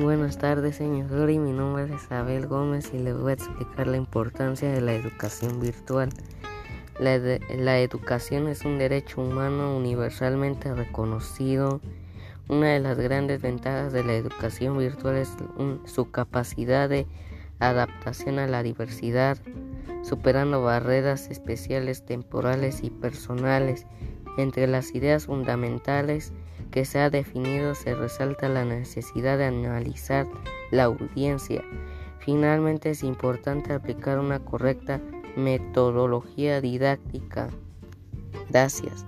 Buenas tardes, señor y Mi nombre es Isabel Gómez y le voy a explicar la importancia de la educación virtual. La, educación es un derecho humano universalmente reconocido. Una de las grandes ventajas de la educación virtual es su capacidad de adaptación a la diversidad, superando barreras especiales temporales y personales. Entre las ideas fundamentales que se ha definido se resalta la necesidad de analizar la audiencia. Finalmente es importante aplicar una correcta metodología didáctica. Gracias.